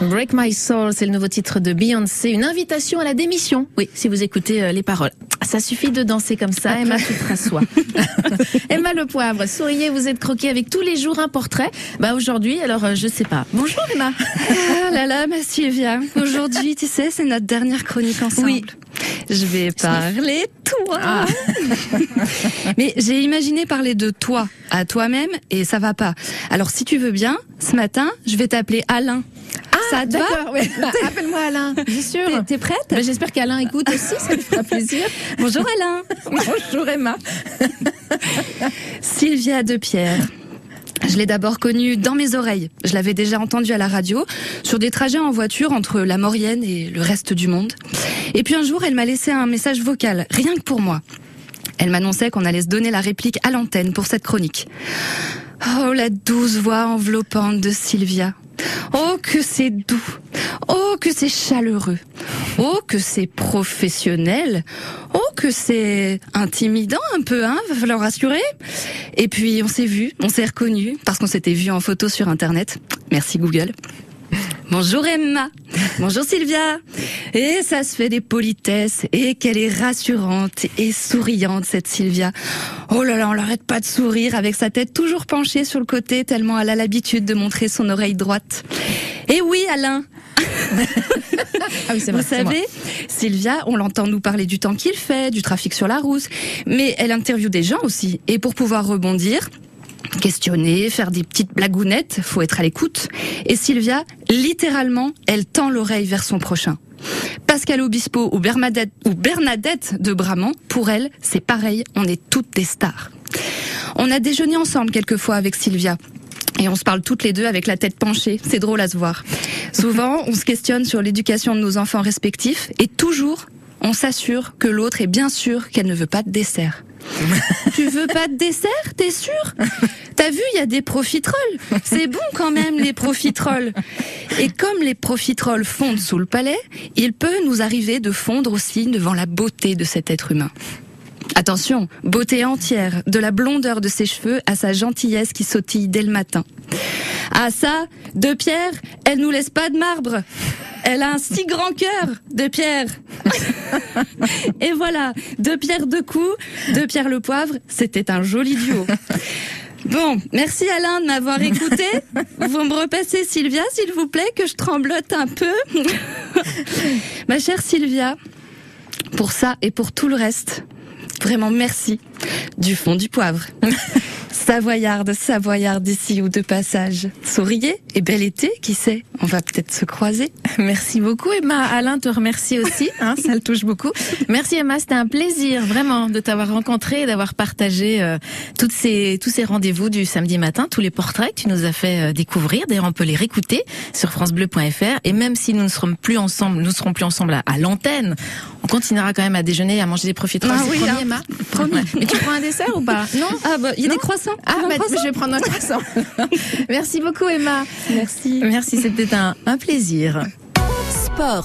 Break My Soul, c'est le nouveau titre de Beyoncé, une invitation à la démission. Oui, si vous écoutez euh, les paroles. Ça suffit de danser comme ça, Emma, tu te rassois. Emma Le Poivre, souriez, vous êtes croquée avec tous les jours un portrait. Bah aujourd'hui, alors euh, je sais pas. Bonjour Emma. Ah là là, ma Sylvia. Aujourd'hui, tu sais, c'est notre dernière chronique ensemble. Oui. Je vais parler toi. Mais j'ai imaginé parler de toi à toi-même et ça va pas. Alors si tu veux bien, ce matin, je vais t'appeler Alain. Ça te va? Ouais. Appelle-moi Alain, bien sûr. T'es- prête? Bah, J'espère qu'Alain écoute aussi, ça lui fera plaisir. Bonjour Alain. Bonjour Emma. Sylvia de Pierre. Je l'ai d'abord connue dans mes oreilles. Je l'avais déjà entendue à la radio, sur des trajets en voiture entre la Maurienne et le reste du monde. Et puis un jour, elle m'a laissé un message vocal, rien que pour moi. Elle m'annonçait qu'on allait se donner la réplique à l'antenne pour cette chronique. Oh, la douce voix enveloppante de Sylvia. Oh, que c'est doux. Oh, que c'est chaleureux. Oh, que c'est professionnel. Oh, que c'est intimidant un peu, hein, va falloir rassurer. Et puis, on s'est vu, on s'est reconnu parce qu'on s'était vu en photo sur Internet. Merci Google. Bonjour Emma. Bonjour Sylvia. Et ça se fait des politesses. Et qu'elle est rassurante et souriante, cette Sylvia. Oh là là, on l'arrête pas de sourire avec sa tête toujours penchée sur le côté tellement elle a l'habitude de montrer son oreille droite. Et oui, Alain. Ah oui, Vous vrai. moi. savez, Sylvia, on l'entend nous parler du temps qu'il fait, du trafic sur la route, mais elle interviewe des gens aussi. Et pour pouvoir rebondir, questionner, faire des petites blagounettes, faut être à l'écoute. Et Sylvia, littéralement, elle tend l'oreille vers son prochain. Pascal Obispo ou Bernadette, de Bramant, pour elle, c'est pareil, on est toutes des stars. On a déjeuné ensemble quelquefois avec Sylvia. Et on se parle toutes les deux avec la tête penchée. C'est drôle à se voir. Souvent, on se questionne sur l'éducation de nos enfants respectifs et toujours, on s'assure que l'autre est bien sûr qu'elle ne veut pas de dessert. tu veux pas de dessert? T'es sûr? T'as vu, il y a des profiteroles. C'est bon quand même, les profiteroles. Et comme les profiteroles fondent sous le palais, il peut nous arriver de fondre aussi devant la beauté de cet être humain. Attention, beauté entière, de la blondeur de ses cheveux à sa gentillesse qui sautille dès le matin. Ah ça, de Pierre, elle nous laisse pas de marbre. Elle a un si grand cœur, de Pierre. Et voilà, de Pierre de coups, de Pierre le poivre, c'était un joli duo. Bon, merci Alain de m'avoir écouté. Vous me repassez Sylvia, s'il vous plaît, que je tremblote un peu. Ma chère Sylvia, pour ça et pour tout le reste, vraiment merci du fond du poivre. Savoyarde, Savoyarde ici ou de passage. Souriez et bel été, qui sait On va peut-être se croiser. Merci beaucoup Emma. Alain te remercie aussi, hein, ça le touche beaucoup. Merci Emma, c'était un plaisir vraiment de t'avoir rencontré et d'avoir partagé euh, toutes ces, tous ces rendez-vous du samedi matin, tous les portraits que tu nous as fait euh, découvrir. D'ailleurs, on peut les réécouter sur francebleu.fr et même si nous ne serons plus ensemble, nous serons plus ensemble à, à l'antenne, continuera quand même à déjeuner et à manger des profiteroles. Ah oui, promis, hein. Emma. Promis. Ouais. Mais tu prends un dessert ou pas? Non Ah bah, il y a Non. des croissants. Ah, bah, croissant je vais prendre un croissant. Merci beaucoup Emma. Merci. Merci, c'était un, un plaisir. Sport.